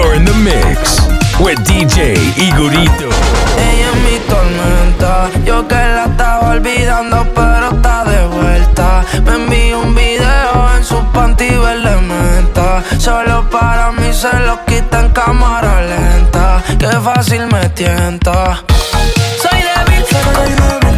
You're in the mix with DJ Igorito. Ella es mi tormenta, yo que la estaba olvidando, pero está de vuelta. Me envió un video en su panty verde menta, solo para mí se lo quita en cámara lenta. Qué fácil me tienta. Soy débil, soy débil.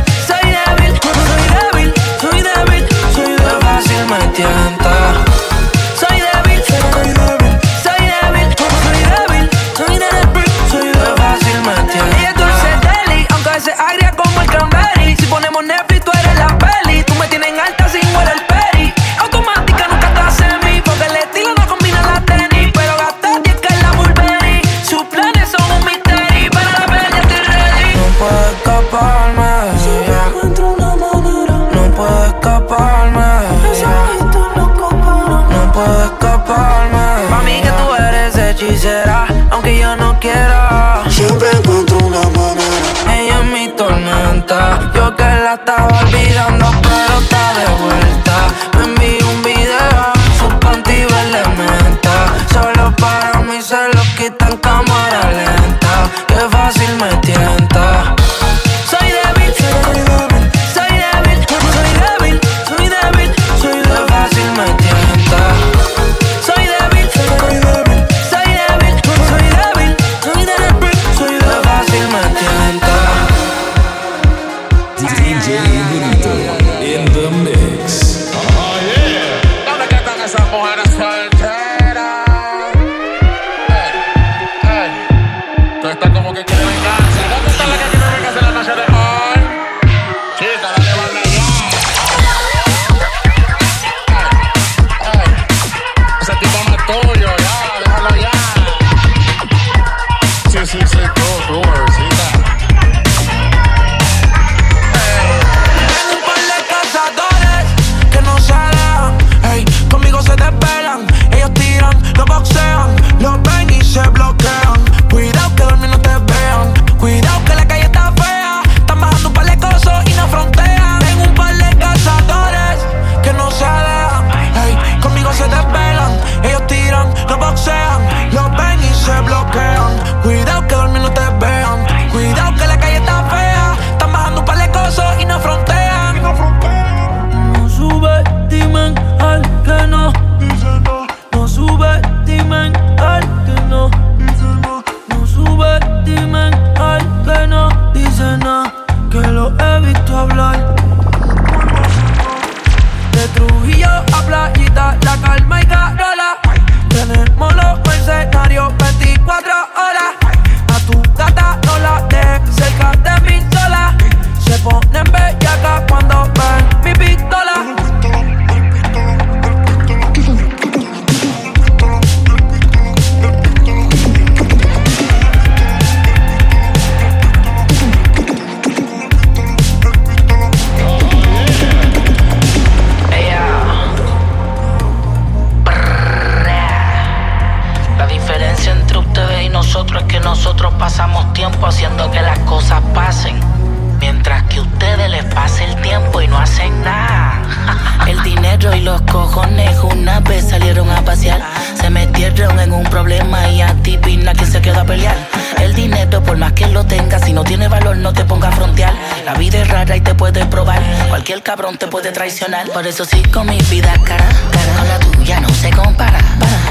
cabrón te puede traicionar. Por eso sí, con mi vida cara, cara con la tuya no se compara.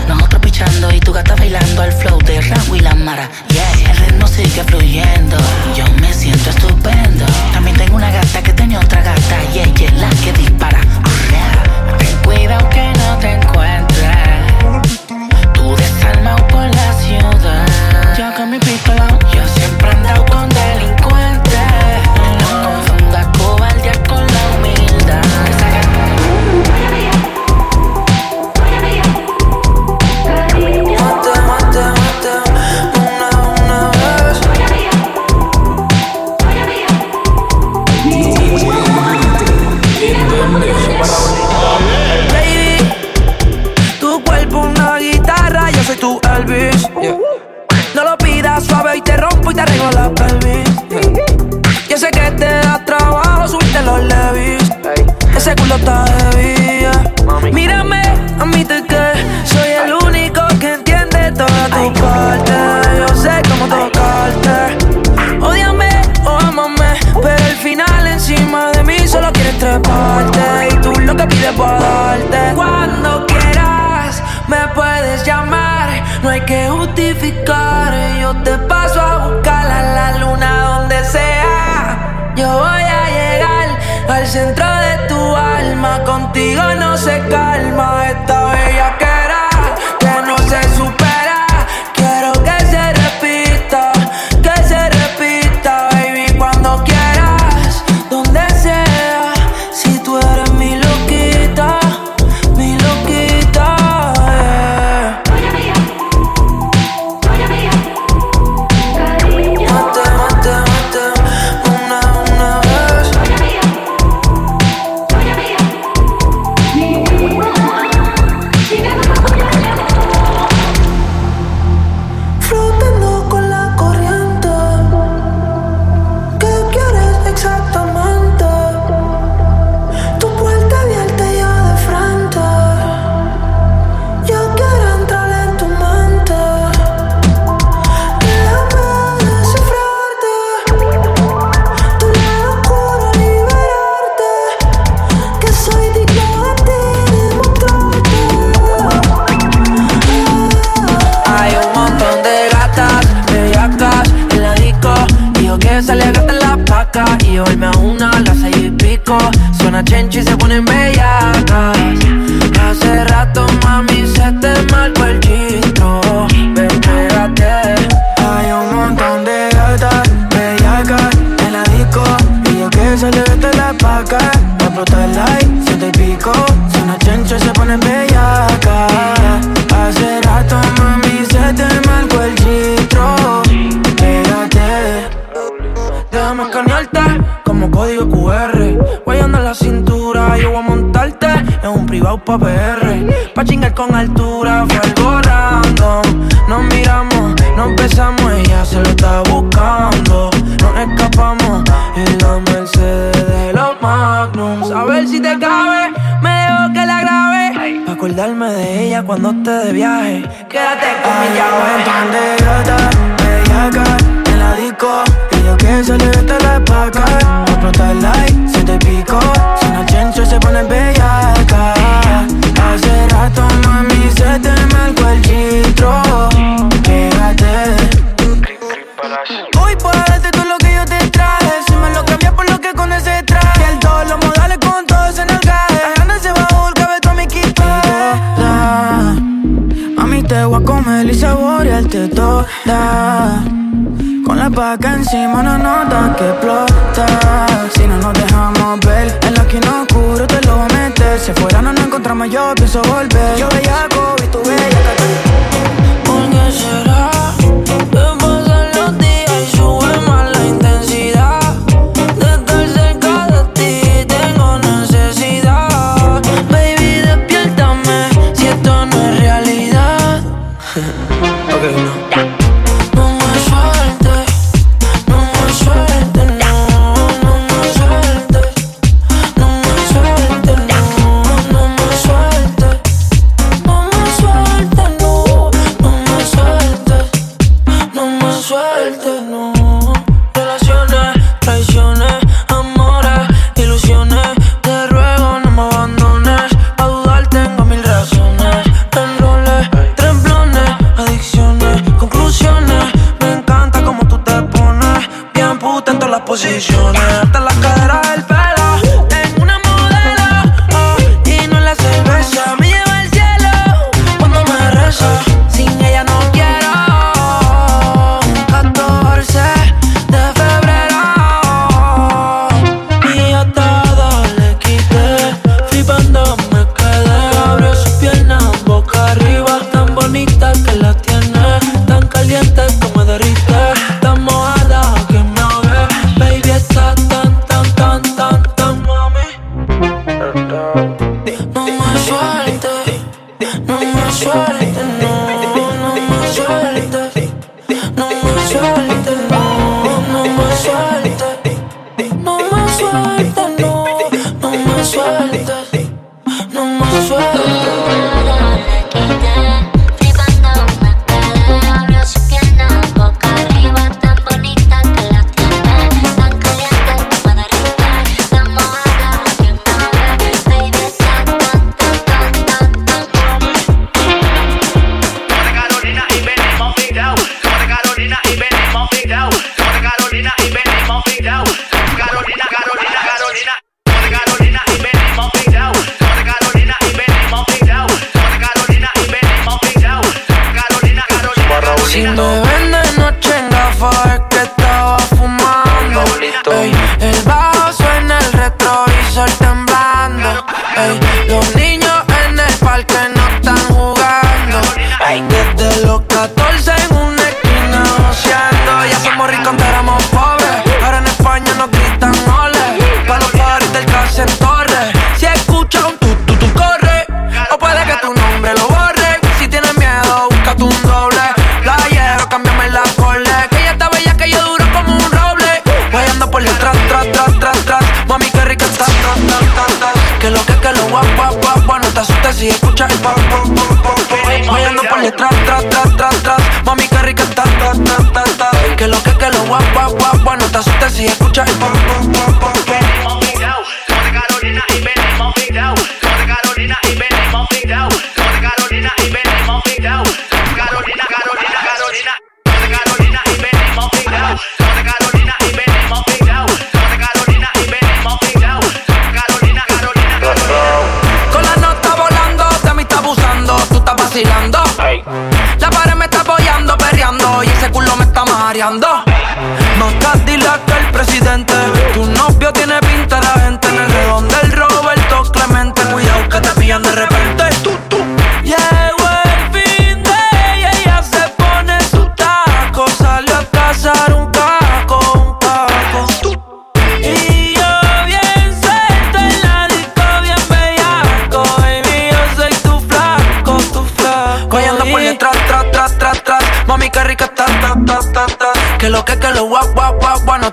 Nosotros pichando y tu gata bailando al flow de Raúl y la Mara. Yeah, el ritmo sigue fluyendo, yo me siento estupendo. También tengo una gata que tenía otra gata y ella es la que dispara. Ten cuidado que no te encuentres, tú desarmado por la de tu alma, contigo no se calma esta si te cabe. Me dejo que la grabe. Pa' acordarme de ella cuando esté de viaje. Quédate con mi llave. en la disco. Y yo que salir de la paca. Explota el like, se te pico. Si no chencho se pone bellaca. Hace rato, mami, se te marcó el chitro. Con la paca encima no nota que explota. Si no nos dejamos ver, en la esquina oscuro te lo voy a meter. Si fuera no nos encontramos, yo pienso volver. Yo bellaco y tú bella rica está, ta, ta, ta, ta. que lo que, que lo guap, guap, guap, no te asustes si escuchas el pam, pam, pam. andar.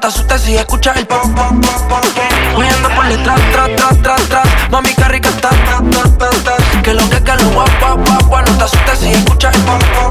te asustes si escuchas el pam pam pam pam Huyendo por detrás, tras, tras, tras, tras. Mami, qué rica estás, Que lo que, que lo guap, guap, guap No te asustes si escuchas el pam pam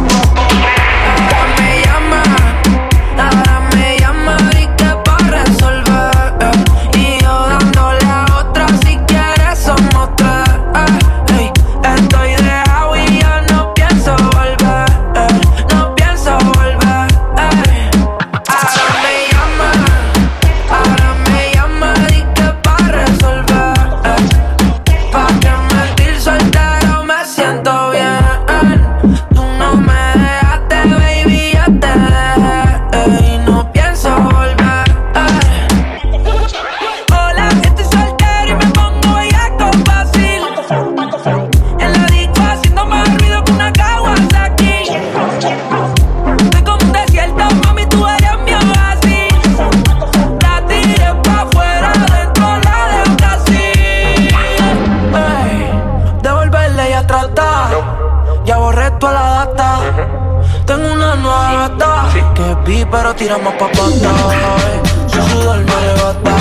tiramos pa' pata, eh. Su sudor me levanta,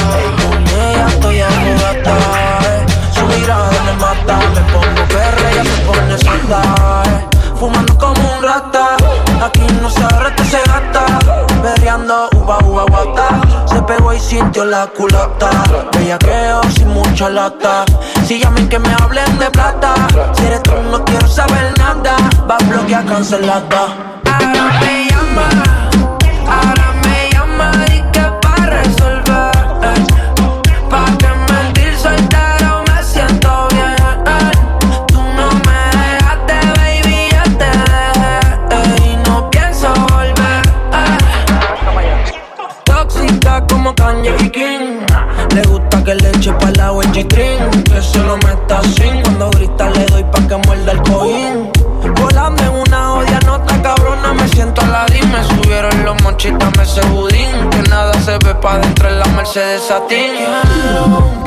con eh. ella estoy en gata, eh. Su mirada me mata, me pongo perra, ella se pone santa. Eh. Fumando como un rata, aquí no se arresta, se gasta. Berreando uva, uva, guata, se pegó y sintió la culata. Ella creo sin mucha lata, si llamen que me hablen de plata. Si eres tú no quiero saber nada, va a bloquear cancelada. se desatinaron.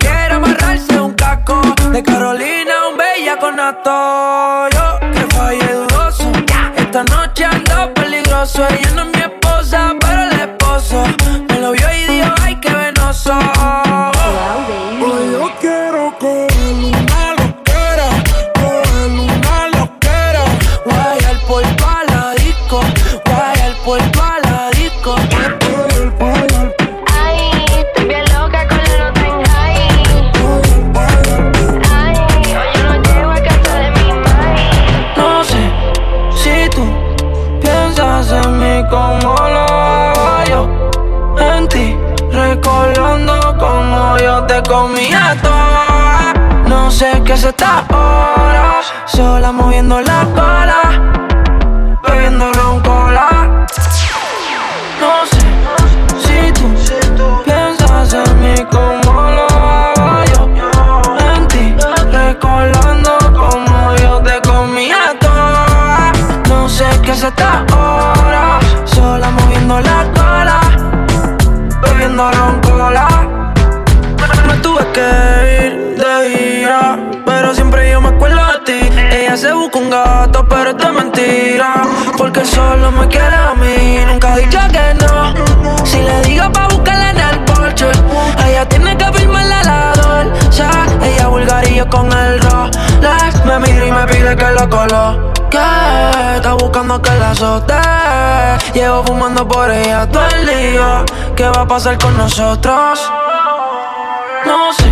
quiere amarrarse un casco. De Carolina un bellaconato. Yo que fallé dudoso. Esta noche ando peligroso. Ella la coló. Que está buscando que la azote. Llevo fumando por ella todo el día. ¿Qué va a pasar con nosotros? No sé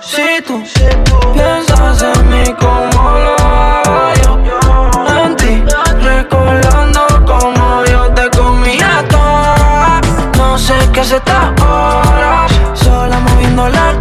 si tú piensas en mí como lo hago yo. En ti, recordando como yo te comía toda. No sé qué se está ahora, sola moviendo la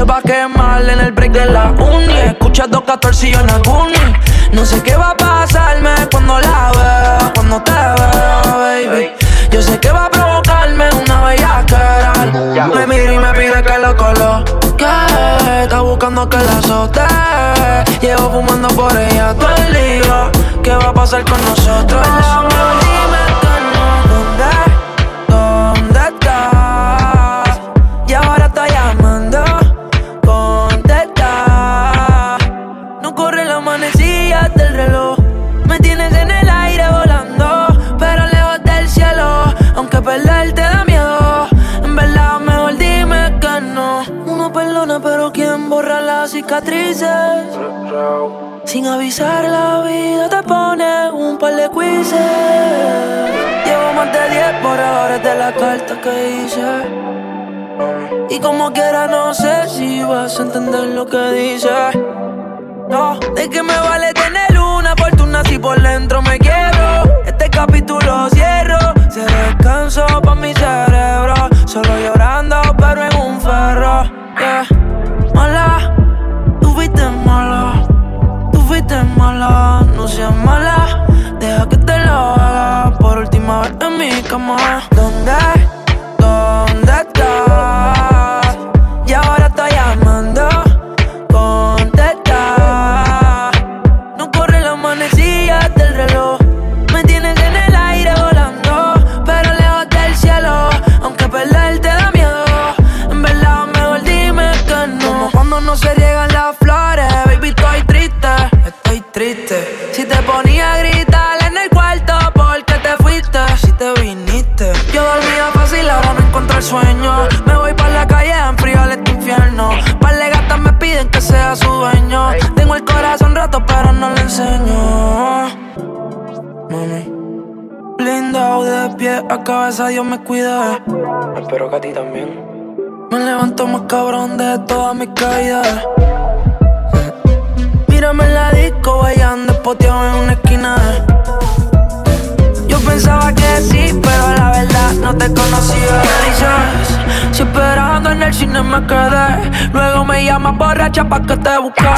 se va a quemar en el break de la uni. Escucha 214 y en la uni. No sé qué va a pasarme cuando la veo, cuando te veo, baby. Yo sé que va a provocarme una bellaquera. Me mira y me pide que lo coloque. Está buscando que la azote. Llevo fumando por ella todo el día. ¿Qué va a pasar con nosotros? Amor, dime Sin avisar la vida te pone un par de quizzes. Llevo más de 10 por ahora de la carta que hice. Y como quiera no sé si vas a entender lo que dice. No, de que me vale tener una fortuna si por dentro me quiero Este capítulo cierro, se descanso pa' mi cerebro. Solo llorando pero en un ferro, yeah. Mala seas deja que te lo haga por última vez en mi cama. ¿Dónde? ¿Dónde estás? Y ahora estoy llamando, contesta. No corre la manecilla del reloj. De pie a cabeza, Dios me cuida. Espero que a ti también. Me levanto más cabrón de todas mis caídas. Mírame en la disco, bailando espoteado en una esquina. Pensaba que sí, pero la verdad no te conocía. ¿Qué dices? Si esperando en el cine me quedé. Luego me llamas borracha pa' que te busque.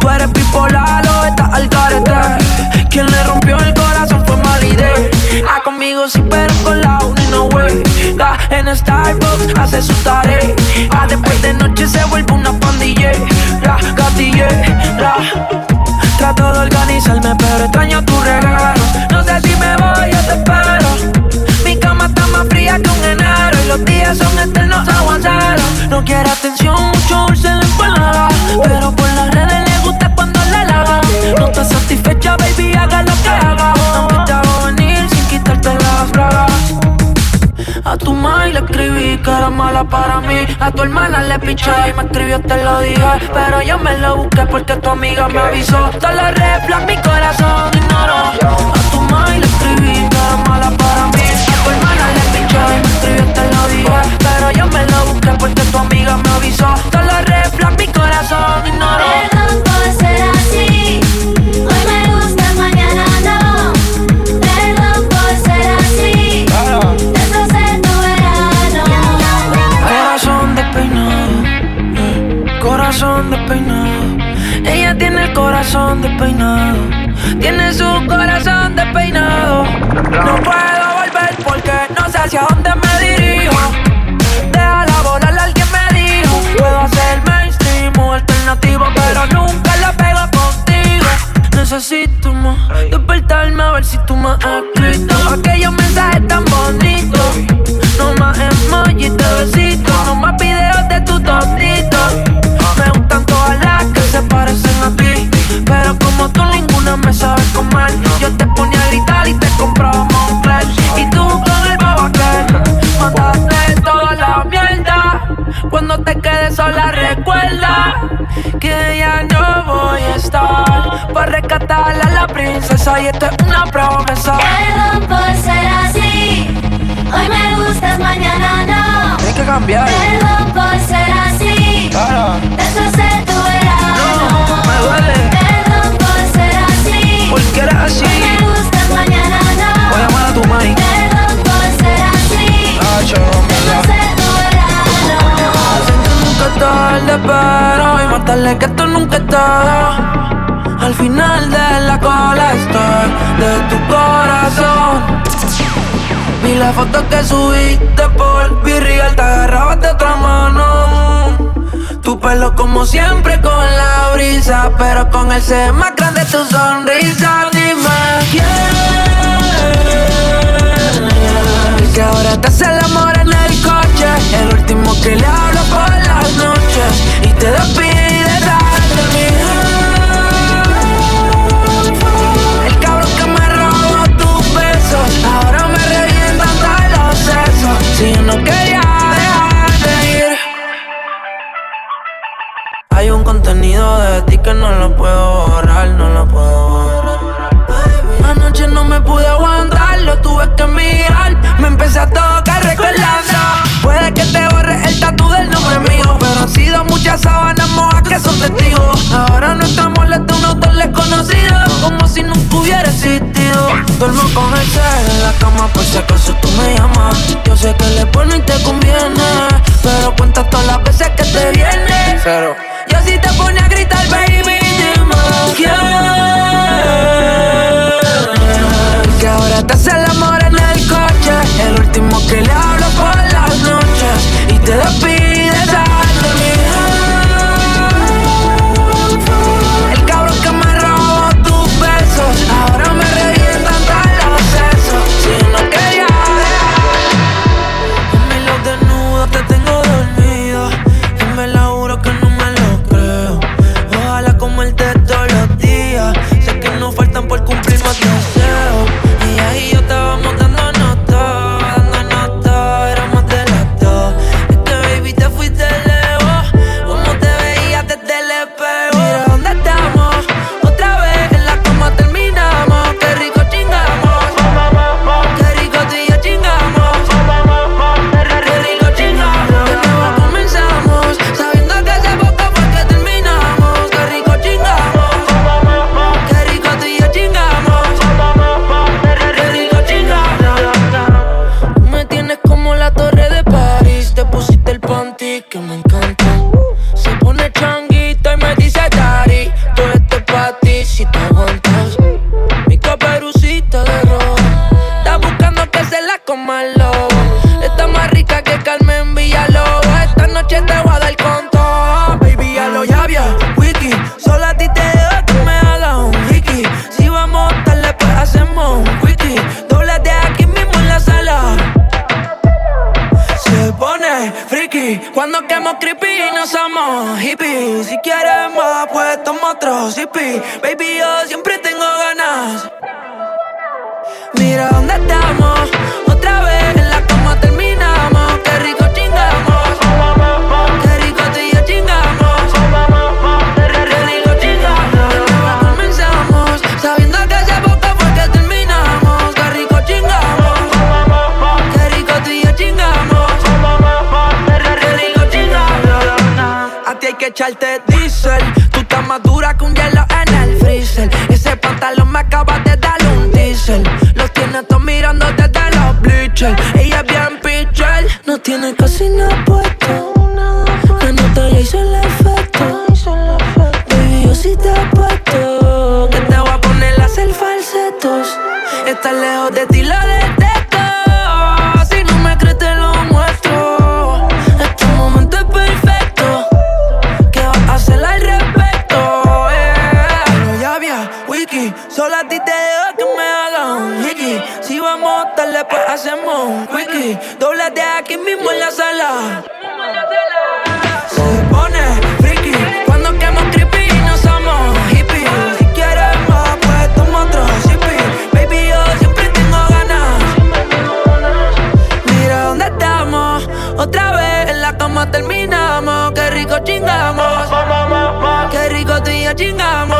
Tú eres bipolar o estás al carete. Quien le rompió el corazón fue Malide. Ah, conmigo sí, pero con la uni no way. Da en Starbucks hace su tarea. Ah, después de noche se vuelve una pandilla. La gatille, la. De organizarme, pero extraño tu regalo. No sé si me voy, yo te espero. Mi cama está más fría que un enero y los días son eternos aguaceros. No quiere atención, mucho dulce en la pero por las redes le gusta cuando le lavan. No estás satisfecha, baby, haga lo que haga. A tu madre le escribí que era mala para mí. A tu hermana le piché y me escribió, te lo dije. Pero yo me lo busqué porque tu amiga me avisó. Todos los reflex mi corazón ignoró. A tu madre le escribí que era mala para mí. A tu hermana le piché y me escribió, te lo dije. Pero yo me lo busqué porque tu amiga me avisó. Todos los reflex mi corazón ignoró. Hoy más tarde que esto nunca está. Al final de la cola estoy de tu corazón. Vi la foto que subiste por Virreal, te agarrabas de otra mano. Tu pelo como siempre con la brisa, pero con el C más grande tu sonrisa. Dime quién. Que ahora te hace el amor en el coche, el último que le hablo por las que me encanta. Baby, yo siempre tengo ganas. Mira dónde estamos. Otra vez en la cama terminamos. Qué rico chingamos. Qué rico tú y yo chingamos. Qué rico chingamos. Comenzamos sabiendo que hace poco fue que terminamos. Qué rico chingamos. Qué rico tú y yo chingamos. Qué rico chingamos. A ti hay que echarte. 金阿木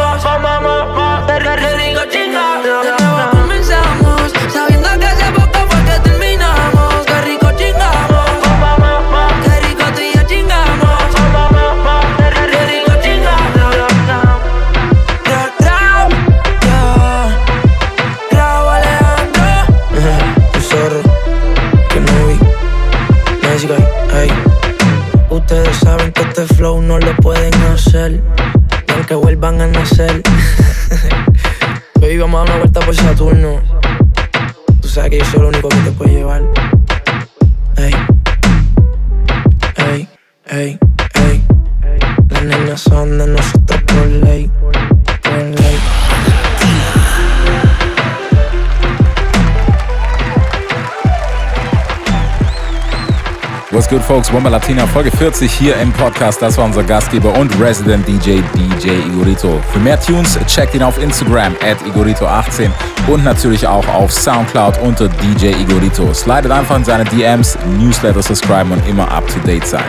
good, folks? Bomba Latina, Folge 40 hier im Podcast. Das war unser Gastgeber und Resident DJ, DJ Igorito. Für mehr Tunes checkt ihn auf Instagram at Igorito18 und natürlich auch auf Soundcloud unter DJ Igorito. Slidet einfach in seine DMs, Newsletter subscriben und immer up to date sein.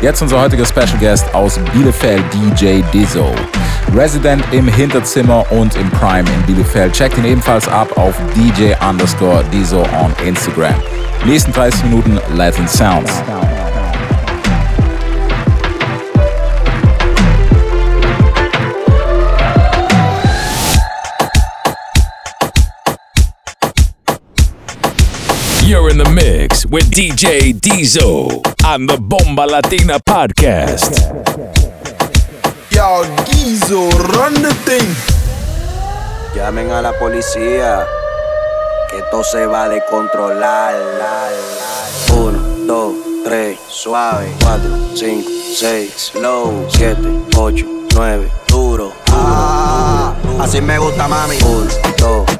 Jetzt unser heutiger Special Guest aus Bielefeld, DJ Dizzo. Resident im Hinterzimmer und im Prime in Bielefeld. Checkt ihn ebenfalls ab auf DJ underscore Dizzo on Instagram. Nächsten 30 Minuten Latin Sounds. You're in the mix with DJ Diesel on the Bomba Latina podcast. Yo, Gizo, run the thing. Llamen a la policía, que esto se va a descontrolar. la, la. Uno, dos, tres, suave. Cuatro, cinco, seis, slow. Siete, ocho, nueve, duro. Ah, así me gusta, mami. Uno, dos,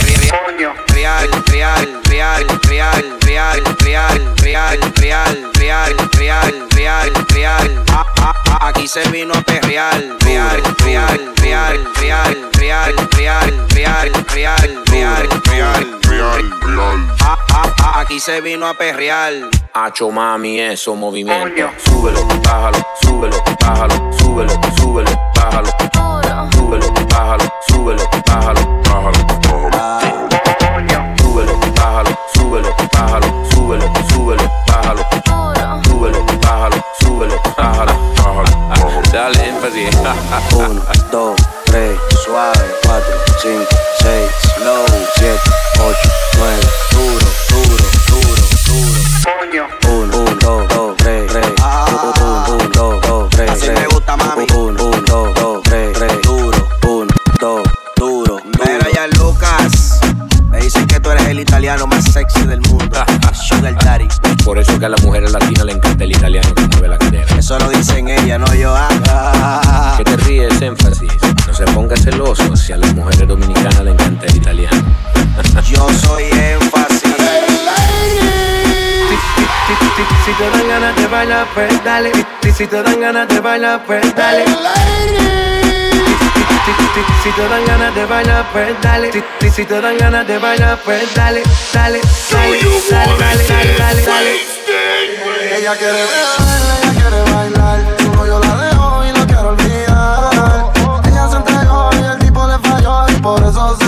real, real, real, real, real, real, real, real, real, real, real. Ah, ah, ah, Aquí se vino a perrear, real, real, real, real, real, real, real, real, real, real, real, real. Ah, ah, ah, Aquí se vino a perrear. Hacho mami, eso movimiento. Súbelo, bájalo, súbelo, bájalo, súbelo, súbelo, bájalo. Súbelo, bájalo, súbelo, bájalo, bájalo. 1, 2, 3, suave. 4, 5, 6, low. 7, 8, 9, duro, duro, duro, duro. Coño. 1, 1, 2, 3, 3. 1, 1, 2, 3, 3. Así me gusta, mami. 1, 1, 2, 2, 3, 3. Duro, 1, 2, duro. Mira ya, Lucas. Me dicen que tú eres el italiano más sexy del mundo. Sugar Daddy. Por eso que a las mujeres latinas le encanta se ponga celoso si a las mujeres dominicanas le encanta el italiano. Yo soy énfasis. Si te dan ganas de bailar, pues dale. Si, si te dan ganas de bailar, pues dale. Si, si, si te dan ganas de bailar, pues dale. Si, si, si te dan ganas de bailar, pues dale, dale, dale, dale, dale, dale, dale, dale. Ella quiere bailar, por eso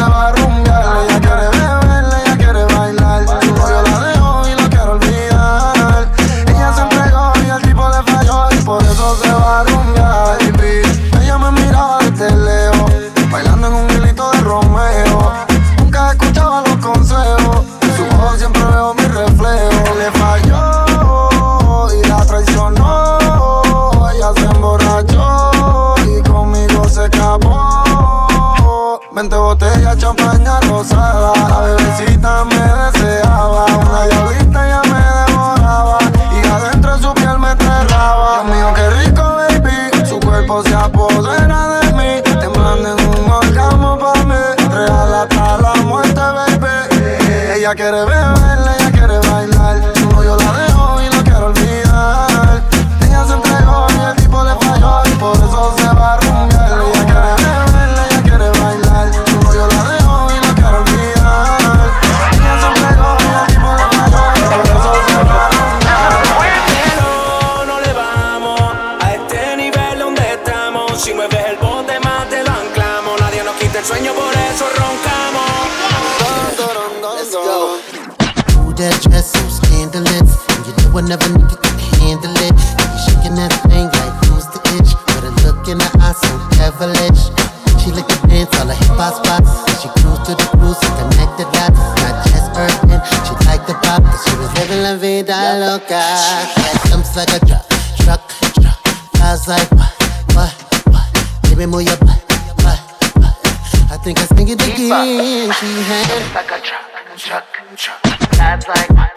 What's up? Like a truck, truck, truck. That's like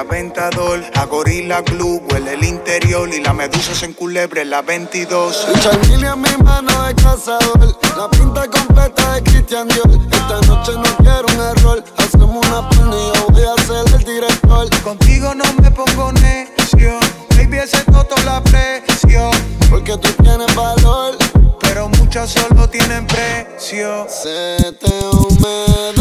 la ventador. A gorila glue, huele el interior. Y la medusa se enculebre la 22. El en mi mano de cazador. La pinta completa de Christian Dior. Esta noche no quiero un error. Hacemos una yo voy a ser el director. Contigo no me pongo necio. Baby, ese toto la presión. Porque tú tienes valor. Pero muchas solo tienen precio. Se te humedeció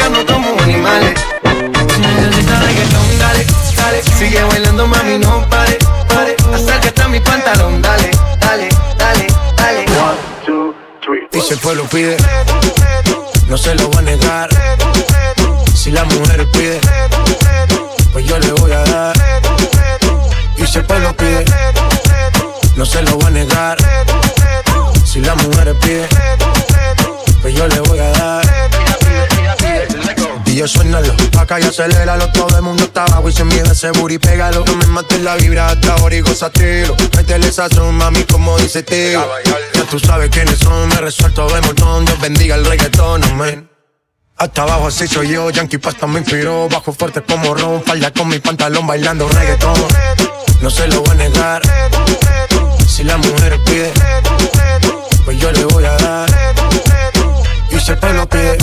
Pegarnos como animales. Si necesitas reggaetón, dale, dale. Sigue bailando, mami, no pare, pare. Acércate a mi pantalón, dale, dale, dale, dale. Y si el pueblo pide, no se lo va a negar. Si la mujer pide, pues yo le voy a dar. Y si el pueblo pide, no se lo va a negar. Si la mujer pide, pues yo le y aceléralo Todo el mundo está abajo y se mide ese booty Pégalo, no me mates la vibra hasta ahora y gozatelo Métele sazón, mami, como dice tío Ya tú sabes quiénes son, me resuelto de montón Dios bendiga el reggaetón, amén. Hasta abajo así soy yo, Yankee Pasta me inspiró. Bajo fuerte como Ron, falda con mi pantalón bailando reggaetón. No se lo voy a negar. Si la mujer pide Pues yo le voy a dar. Y si el pueblo pide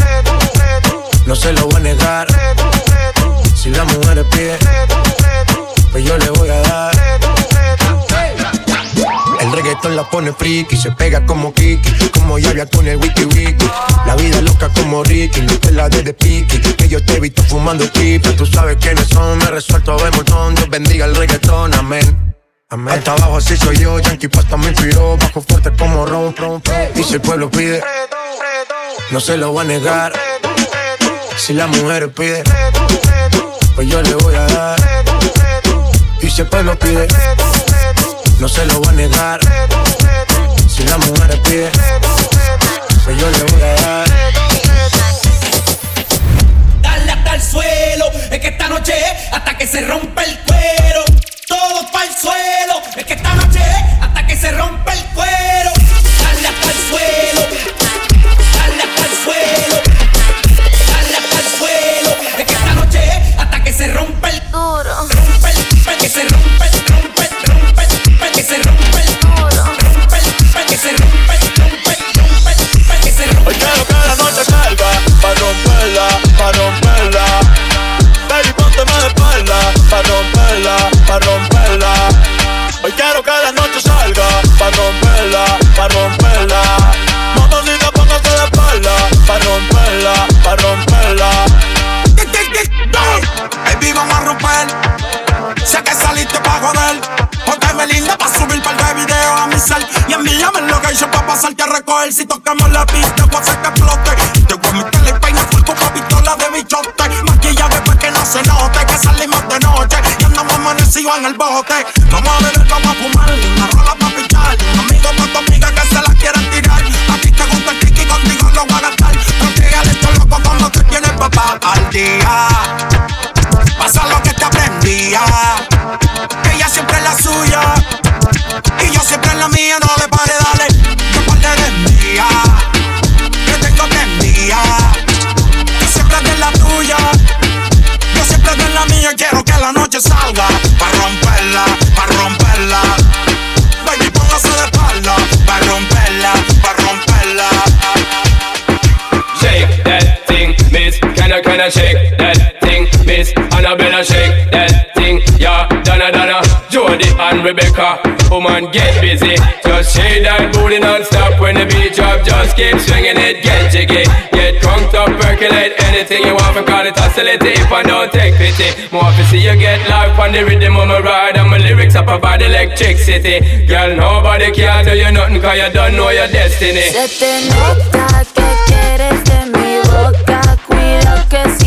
No se lo voy a negar Si la mujer pide Pues yo le voy a dar El reggaetón la pone friki. Se pega como Kiki, como Yavia con el wiki wiki. La vida loca como Ricky, no te la de de piqui. Que yo te he visto fumando pipa. Tú sabes quiénes son, me resuelto a ver montón. Dios bendiga el reggaetón, amén. Amén. Hasta abajo así soy yo, Yankee Pasta me inspiró. Bajo fuerte como ron, ron. Y si el pueblo pide, no se lo voy a negar. Si la mujer pide, pues yo le voy a dar. Y si el pueblo pide, no se lo voy a negar. Si la mujer pide, pues yo le voy a dar. Dale hasta el suelo, es que esta noche hasta que se rompa el cuero. Todo para el suelo, es que esta noche hasta que se rompa el cuero. Pa' romperla, pa' romperla. Hoy quiero que la noche salga Pa' romperla, pa' romperla shake that thing, miss? Annabella, shake that thing, yeah. Donna, Donna, Jody and Rebecca. Woman, get busy. Just shake that booty non-stop when the beat drop. Just keep swinging it, get jiggy. Get crunked up, percolate anything you want. Call it hostility if I don't take pity. More to see you get life on the rhythm of my ride. And my lyrics up about electricity. Girl, nobody can do you nothing cause you don't know your destiny. Se te nota que quieres de mi boca. Cuidado que si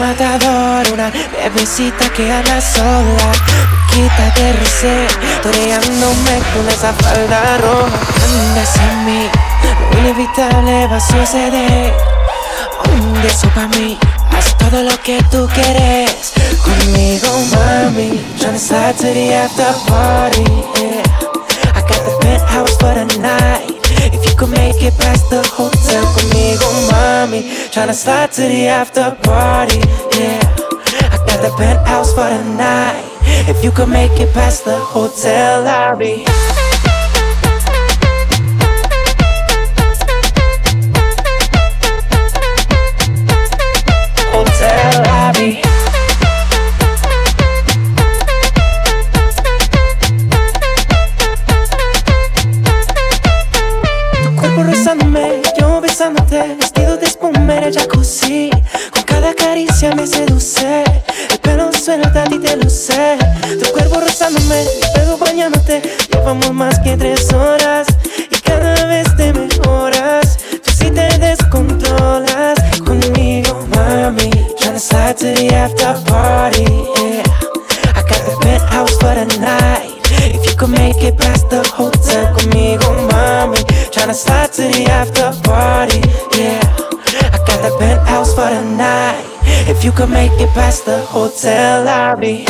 Matador, una bebecita que habla sola. Quita de rosé, toreándome con esa falda roja. Anda hacia mí, lo inevitable va a suceder. Un beso pa' mí, haz todo lo que tú quieres. Conmigo, mami, tryna slide to the after party, yeah. I got the penthouse for the night. Could make it past the hotel conmigo, mommy. tryna slide to the after party, yeah. I got the penthouse for the night. If you could make it past the hotel lobby. el jacuzzi. Con cada caricia me seduce. El pelo suelta y te luce. Tu cuerpo rozándome, mi pedo bañándote. Llevamos más que tres horas y cada vez te mejoras. Tú sí te descontrolas conmigo, mami. Trying to slide to the after party. Yeah. I got the penthouse for the night. If you could make it past the hotel conmigo, mami. Trying to slide to the after party. Yeah. If you could make it past the hotel lobby.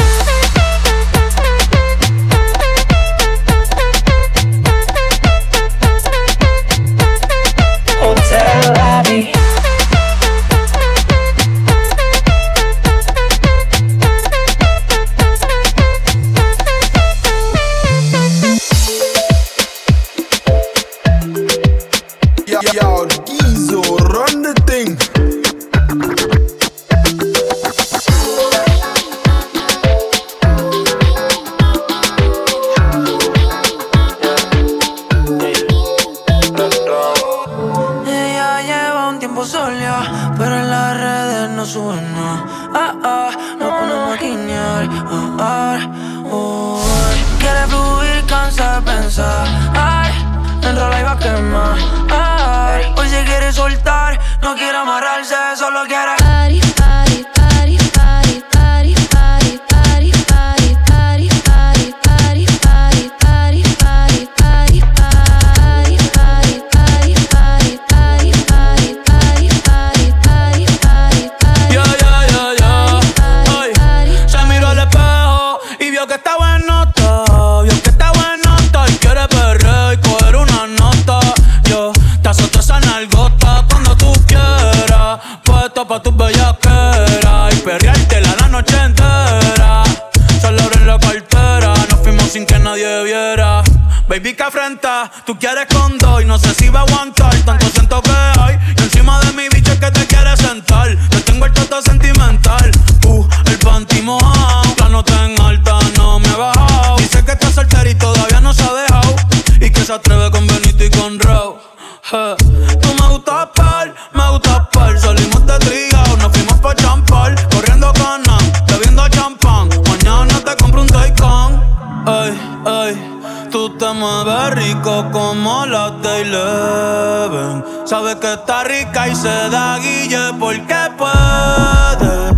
Tú me gustas par, me gustas par. Salimos de trigao, nos fuimos pa' champar. Corriendo canas, bebiendo champán. Mañana te compro un Taycan. Ay, ay, tú te mueves rico como la Taylor. Sabes que está rica y se da guille porque puede.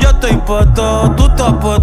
Yo estoy puesto, tú estás puesto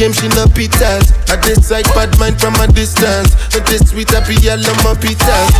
game, she no pitas. I decide bad mind from a distance. But this sweet happy yellow my pitas.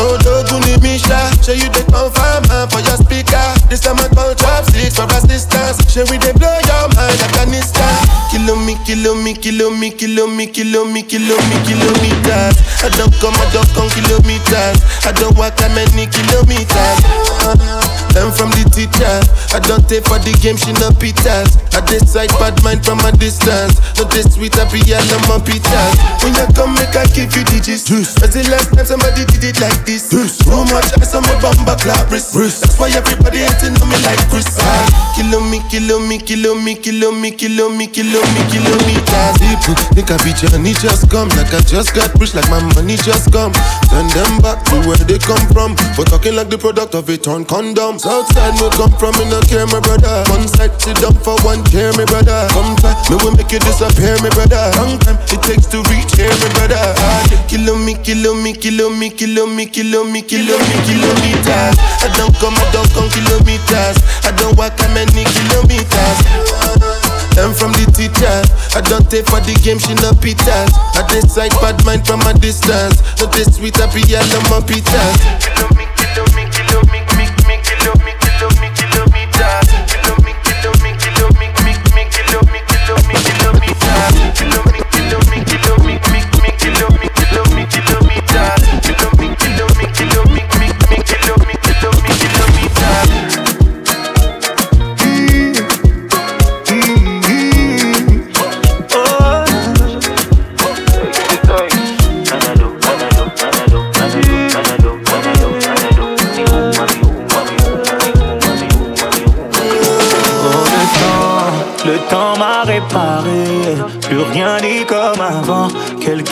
Oh, no, Guni Misha. Show you the confirm for your speaker. This time I call chopsticks for assistance. Show we they blow your mind like a nista. Kilo me, kilo me, kilo me, kilo me, kilo me, kilo me, kilometers. I don't come, I don't come kilometers. I don't walk that many kilometers. Learn from the teacher. I don't take for the game, she no pitas. I decide bad mind from a distance. Not this sweet happy yellow my pitas. When you come, make I give you digits. When's the last time somebody did it like this? Too much ice on my bumper clap wrist. That's why everybody hating on me like Chris. Ah, Kilo me, kilo me, kilo me, kilo me, kilo me, kilo me, kilometers. People think I be journey just come like I just got rich, like my money just come. Send them back to where they come from. For talking like the product of a torn condom. Southside me come from, me no care, my brother. One side sit down for one care, my brother. Come try, me will make you disappear, my brother. Long time it takes to reach here, my brother. Ah, me, kilo me, kilo me, kilo me, kilo me, kilo me, kilometers. I don't come, I don't come kilometers. I don't walk that many kilometers. Learn from the teacher. I don't take for the game, she no pitas. I decide bad mind from a distance. Not this sweet happy yellow my pitas.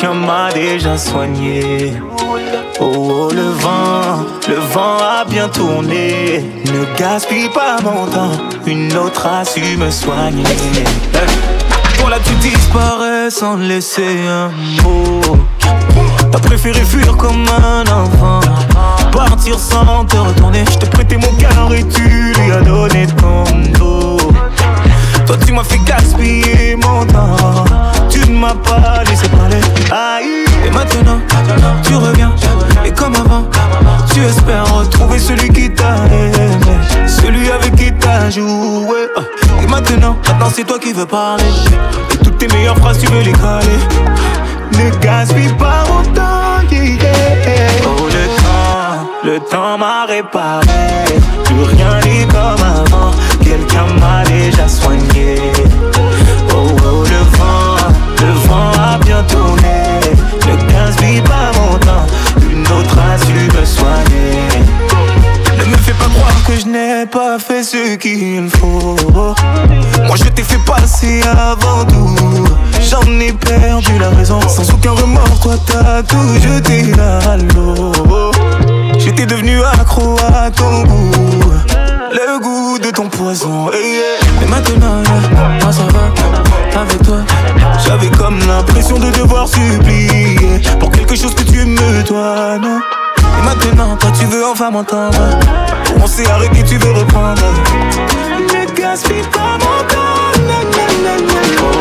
M'a déjà soigné. Oh, oh, le vent, le vent a bien tourné. Ne gaspille pas mon temps, une autre a su me soigner. Toi là tu disparais sans laisser un mot. T'as préféré fuir comme un enfant. Partir sans te retourner. Je t'ai prêté mon cœur et tu lui as donné ton dos. Toi tu m'as fait gaspiller mon temps. Tu ne m'as pas laissé parler. Aïe. Et maintenant, tu reviens. Et comme avant, tu espères retrouver celui qui t'a aimé. Celui avec qui t'as joué. Et maintenant, maintenant c'est toi qui veux parler. Et toutes tes meilleures phrases, tu veux les caler. Ne gaspille pas mon temps. Oh, le temps, le temps m'a réparé. Plus rien n'est comme avant. Quelqu'un m'a déjà soigné. Le vent a bien tourné. Ne gaspille pas mon temps. Une autre a su me soigner. Ne me fais pas croire que je n'ai pas fait ce qu'il faut. Moi je t'ai fait passer avant tout. J'en ai perdu la raison. Sans aucun remords, toi t'as tout jeté à l'eau. J'étais devenu accro à ton goût. Le goût de ton poison. hey, yeah. Mais maintenant, yeah, ça va. Avec toi, j'avais comme l'impression de devoir supplier pour quelque chose que tu me dois, non? Et maintenant, toi tu veux enfin m'entendre. On s'est arrêté, tu veux reprendre. Ne gaspille pas mon temps. na, na, na,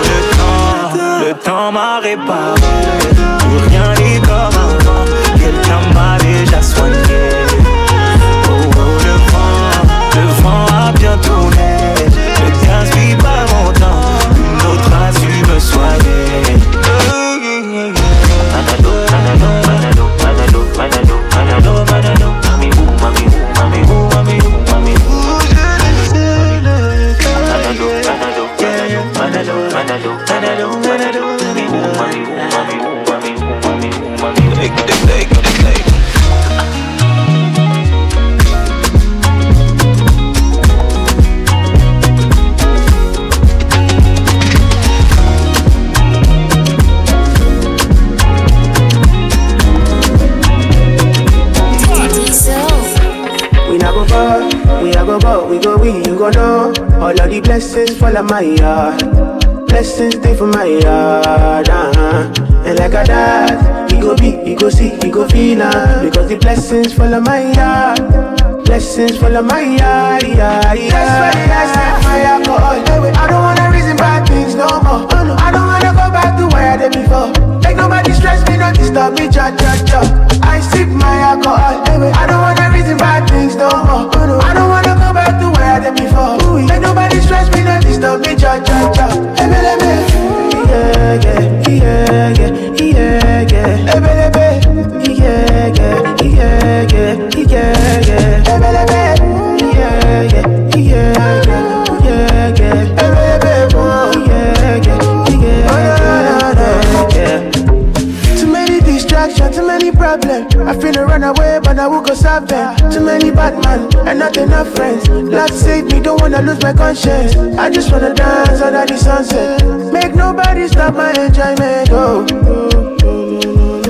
le temps, le temps m'a réparé. Plus rien but we go we, you go know. All of the blessings fall on my yard. Blessings stay for my yard, uh-huh. And like a dad, we go be, we go see, we go feel uh, Because the blessings fall on my yard. Blessings fall on my yard, yeah, yeah. That's why I set my alcohol. I don't wanna reason bad things no more. Oh, no. I don't wanna go back to where I did before. Make nobody stress me, not disturb me, cha cha cha. I sip my alcohol. I don't wanna reason bad things oh, no more. Oh. I don't wanna go back to where I did before. Make nobody stress me, not disturb me, cha cha cha. Yeah, yeah, my conscience. I just wanna dance under the sunset. Make nobody stop my enjoyment. Oh.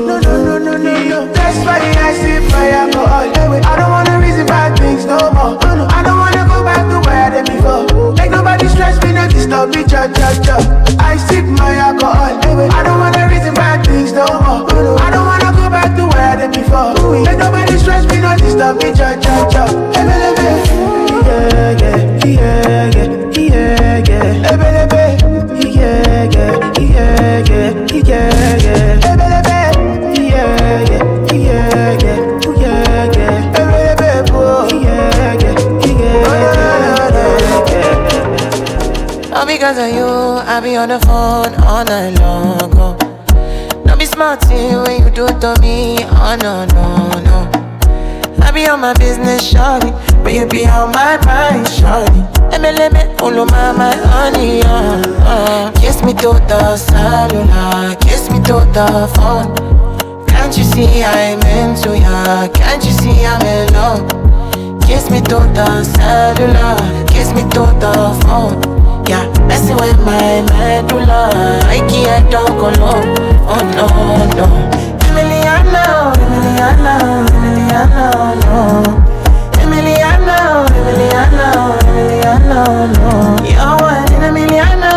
No, no, no, no, no, no. That's why I sip my alcohol. I don't wanna reason bad things no more. I don't wanna go back to where I did before. Make nobody stress me, not disturb me, cha cha cha. I sip my alcohol. I don't wanna reason bad things no more. I don't wanna go back to where I did before. Make nobody stress me, not disturb me, cha cha cha. I be on the phone all night long. Oh. Don't be smart when you do it to me. Oh no, no, no. I be on my business, shawty, but you be on my mind, shawty. MLM, follow my, my honey, uh, uh. Kiss me to the cellular, kiss me to the phone. Can't you see I'm into ya? Can't you see I'm in love? Kiss me to the cellular, kiss me to the phone. Yeah, messing with my medulla. I can't talk alone. Oh no, no. Emiliano, Emiliano, Emiliano, no. Emiliano, Emiliano, Emiliano, no. You're one in a Emiliano,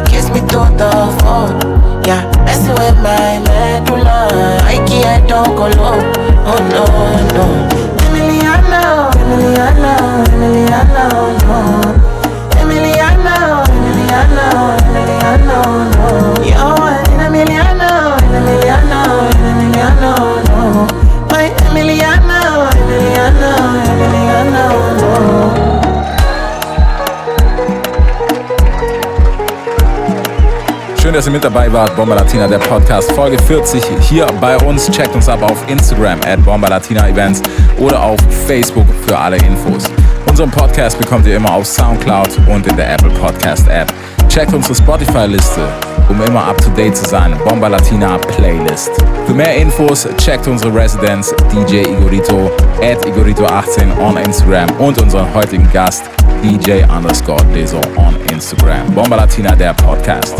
kiss me to the phone. Yeah, messing with my medulla. I can't talk alone. Oh no, no. Emiliano, Emiliano, Emiliano, no. Emiliano, Emiliano, Emiliano, no. You're one in a Emiliano, in Emiliano, in Emiliano, no. My Emiliano, Emiliano, Schön, dass ihr mit dabei wart. Bomba Latina, der Podcast, Folge 40 hier bei uns. Checkt uns ab auf Instagram at Bomba Latina Events oder auf Facebook für alle Infos. Unseren Podcast bekommt ihr immer auf Soundcloud und in der Apple Podcast App. Checkt unsere Spotify-Liste, um immer up to date zu sein. Bomba Latina Playlist. Für mehr Infos checkt unsere Residenz DJ Igorito at Igorito18 on Instagram und unseren heutigen Gast DJ underscore Deso on Instagram. Bomba Latina, der Podcast.